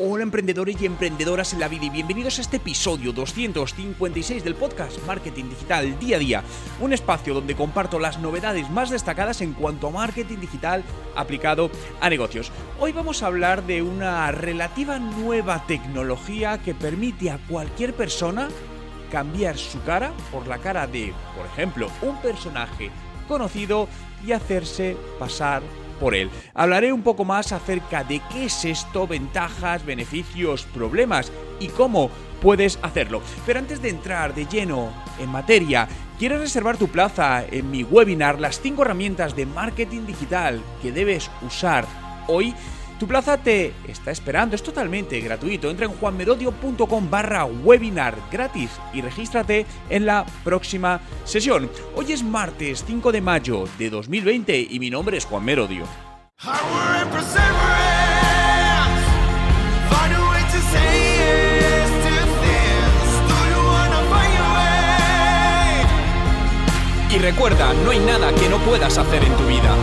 Hola emprendedores y emprendedoras en la vida y bienvenidos a este episodio 256 del podcast Marketing Digital Día a Día, un espacio donde comparto las novedades más destacadas en cuanto a marketing digital aplicado a negocios. Hoy vamos a hablar de una relativa nueva tecnología que permite a cualquier persona cambiar su cara por la cara de, por ejemplo, un personaje conocido y hacerse pasar él. Hablaré un poco más acerca de qué es esto, ventajas, beneficios, problemas y cómo puedes hacerlo. Pero antes de entrar de lleno en materia, ¿quieres reservar tu plaza en mi webinar Las 5 herramientas de marketing digital que debes usar hoy? Tu plaza te está esperando, es totalmente gratuito. Entra en juanmerodio.com barra webinar gratis y regístrate en la próxima sesión. Hoy es martes 5 de mayo de 2020 y mi nombre es Juan Merodio. Y recuerda, no hay nada que no puedas hacer en tu vida.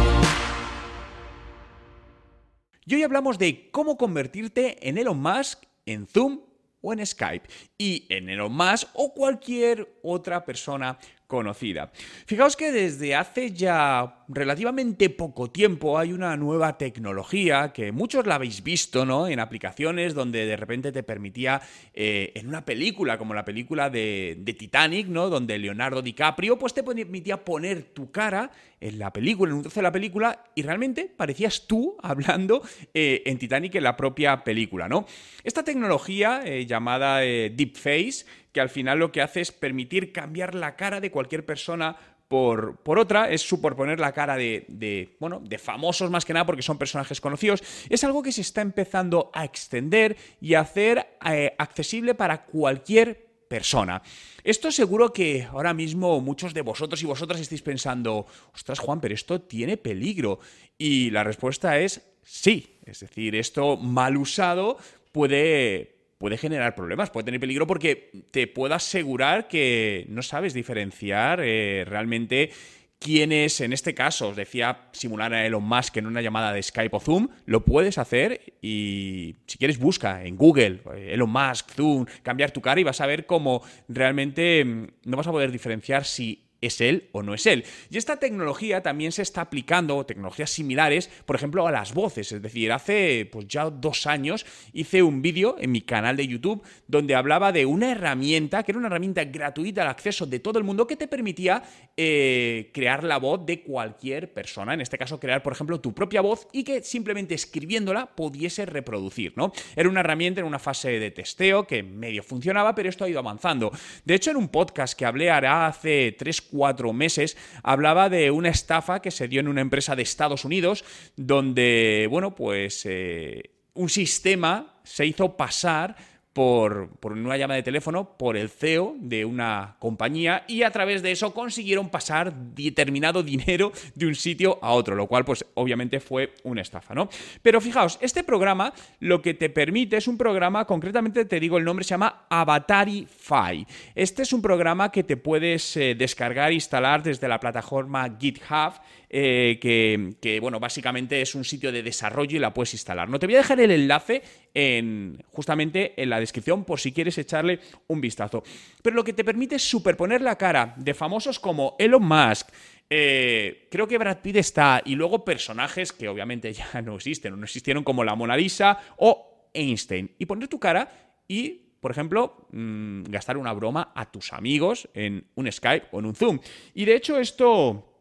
Y hoy hablamos de cómo convertirte en Elon Musk, en Zoom o en Skype. Y en Elon Musk o cualquier otra persona conocida. Fijaos que desde hace ya relativamente poco tiempo hay una nueva tecnología que muchos la habéis visto, ¿no? En aplicaciones donde de repente te permitía, eh, en una película, como la película de, Titanic, ¿no? Donde Leonardo DiCaprio, pues te permitía poner tu cara en la película, en un trozo de la película, y realmente parecías tú hablando eh, en Titanic en la propia película, ¿no? Esta tecnología eh, llamada Deepface que al final lo que hace es permitir cambiar la cara de cualquier persona por, por, otra, es superponer la cara de, bueno, de famosos más que nada porque son personajes conocidos. Es algo que se está empezando a extender y a hacer eh, accesible para cualquier persona. Esto seguro que ahora mismo muchos de vosotros y vosotras estáis pensando, ostras Juan, pero esto tiene peligro. Y la respuesta es sí. Es decir, esto mal usado puede, puede generar problemas, puede tener peligro porque te puedo asegurar que no sabes diferenciar eh, realmente quién es, en este caso, os decía simular a Elon Musk en una llamada de Skype o Zoom, lo puedes hacer y si quieres busca en Google, eh, Elon Musk, Zoom, cambiar tu cara y vas a ver cómo realmente mm, no vas a poder diferenciar si es él o no es él. Y esta tecnología también se está aplicando, tecnologías similares, por ejemplo, a las voces. Es decir, hace pues ya dos años hice un vídeo en mi canal de YouTube donde hablaba de una herramienta, que era una herramienta gratuita al acceso de todo el mundo, que te permitía eh, crear la voz de cualquier persona. En este caso, crear, por ejemplo, tu propia voz y que simplemente escribiéndola pudiese reproducir, ¿no? Era una herramienta en una fase de testeo que medio funcionaba, pero esto ha ido avanzando. De hecho, en un podcast que hablé hace tres cuatro meses, hablaba de una estafa que se dio en una empresa de Estados Unidos, donde, bueno, pues eh, un sistema se hizo pasar por, una llamada de teléfono por el CEO de una compañía y a través de eso consiguieron pasar determinado dinero de un sitio a otro, lo cual pues obviamente fue una estafa, ¿no? Pero fijaos, este programa lo que te permite es un programa, concretamente te digo el nombre, se llama Avatarify. Este es un programa que te puedes eh, descargar e instalar desde la plataforma GitHub eh, que, bueno, básicamente es un sitio de desarrollo y la puedes instalar. No te voy a dejar el enlace en, justamente en la descripción por si quieres echarle un vistazo. Pero lo que te permite es superponer la cara de famosos como Elon Musk, eh, creo que Brad Pitt está, y luego personajes que obviamente ya no existen, o no existieron como la Mona Lisa o Einstein, y poner tu cara y por ejemplo, mm, gastar una broma a tus amigos en un Skype o en un Zoom. Y de hecho esto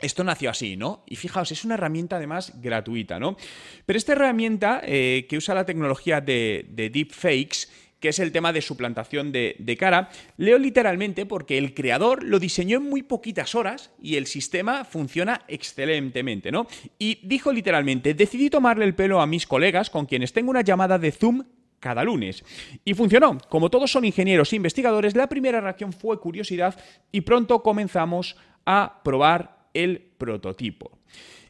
esto nació así, ¿no? Y fijaos, es una herramienta además gratuita, ¿no? Pero esta herramienta eh, que usa la tecnología de, deepfakes, que es el tema de suplantación de, de, cara, leo literalmente porque el creador lo diseñó en muy poquitas horas y el sistema funciona excelentemente, ¿no? Y dijo literalmente, decidí tomarle el pelo a mis colegas con quienes tengo una llamada de Zoom cada lunes. Y funcionó. Como todos son ingenieros e investigadores, la primera reacción fue curiosidad y pronto comenzamos a probar el prototipo.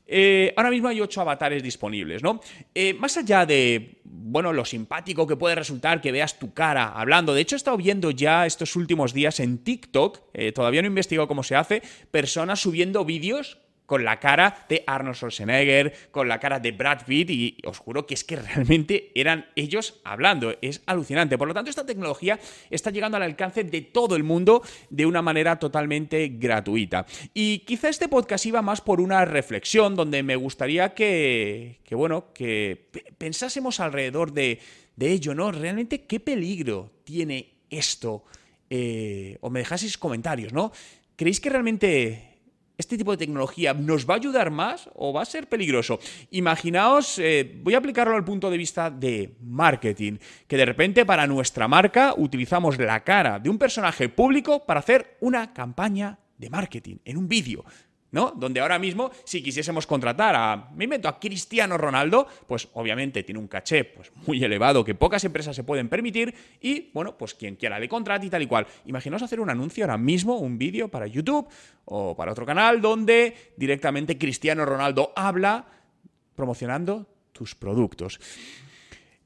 Eh, ahora mismo hay ocho avatares disponibles, ¿no? Eh, más allá de, bueno, lo simpático que puede resultar que veas tu cara hablando, de hecho he estado viendo ya estos últimos días en TikTok, eh, todavía no he investigado cómo se hace, personas subiendo vídeos con la cara de Arnold Schwarzenegger, con la cara de Brad Pitt y os juro que es que realmente eran ellos hablando. Es alucinante. Por lo tanto, esta tecnología está llegando al alcance de todo el mundo de una manera totalmente gratuita. Y quizá este podcast iba más por una reflexión donde me gustaría que, que bueno, que pensásemos alrededor de, de ello, ¿no? Realmente, ¿qué peligro tiene esto? Eh, o me dejaseis comentarios, ¿no? ¿Creéis que realmente este tipo de tecnología nos va a ayudar más o va a ser peligroso? Imaginaos, eh, voy a aplicarlo al punto de vista de marketing, que de repente para nuestra marca utilizamos la cara de un personaje público para hacer una campaña de marketing en un vídeo. ¿No? Donde ahora mismo, si quisiésemos contratar a, me invento, a Cristiano Ronaldo, pues obviamente tiene un caché pues, muy elevado que pocas empresas se pueden permitir y, bueno, pues quien quiera le contrate y tal y cual. Imaginaos hacer un anuncio ahora mismo, un vídeo para YouTube o para otro canal donde directamente Cristiano Ronaldo habla promocionando tus productos.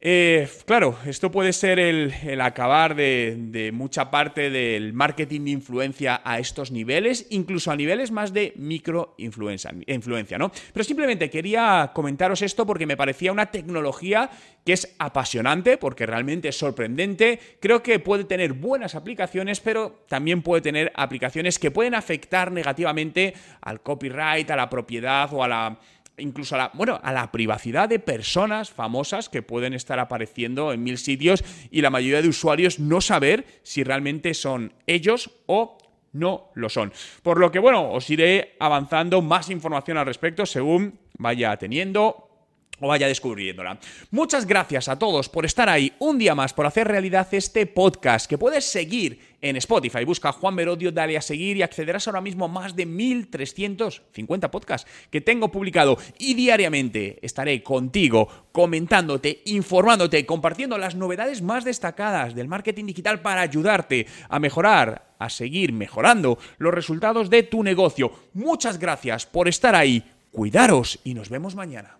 Eh, claro, esto puede ser el, acabar de, mucha parte del marketing de influencia a estos niveles, incluso a niveles más de microinfluencia, influencia, ¿no? Pero simplemente quería comentaros esto porque me parecía una tecnología que es apasionante, porque realmente es sorprendente. Creo que puede tener buenas aplicaciones, pero también puede tener aplicaciones que pueden afectar negativamente al copyright, a la propiedad o a la incluso a la, bueno, a la privacidad de personas famosas que pueden estar apareciendo en mil sitios y la mayoría de usuarios no saber si realmente son ellos o no lo son. Por lo que, bueno, os iré avanzando más información al respecto según vaya teniendo o vaya descubriéndola. Muchas gracias a todos por estar ahí un día más, por hacer realidad este podcast que puedes seguir en Spotify. Busca Juan Merodio, dale a seguir y accederás ahora mismo a más de 1350 podcasts que tengo publicado y diariamente estaré contigo comentándote, informándote, compartiendo las novedades más destacadas del marketing digital para ayudarte a mejorar, a seguir mejorando los resultados de tu negocio. Muchas gracias por estar ahí. Cuidaros y nos vemos mañana.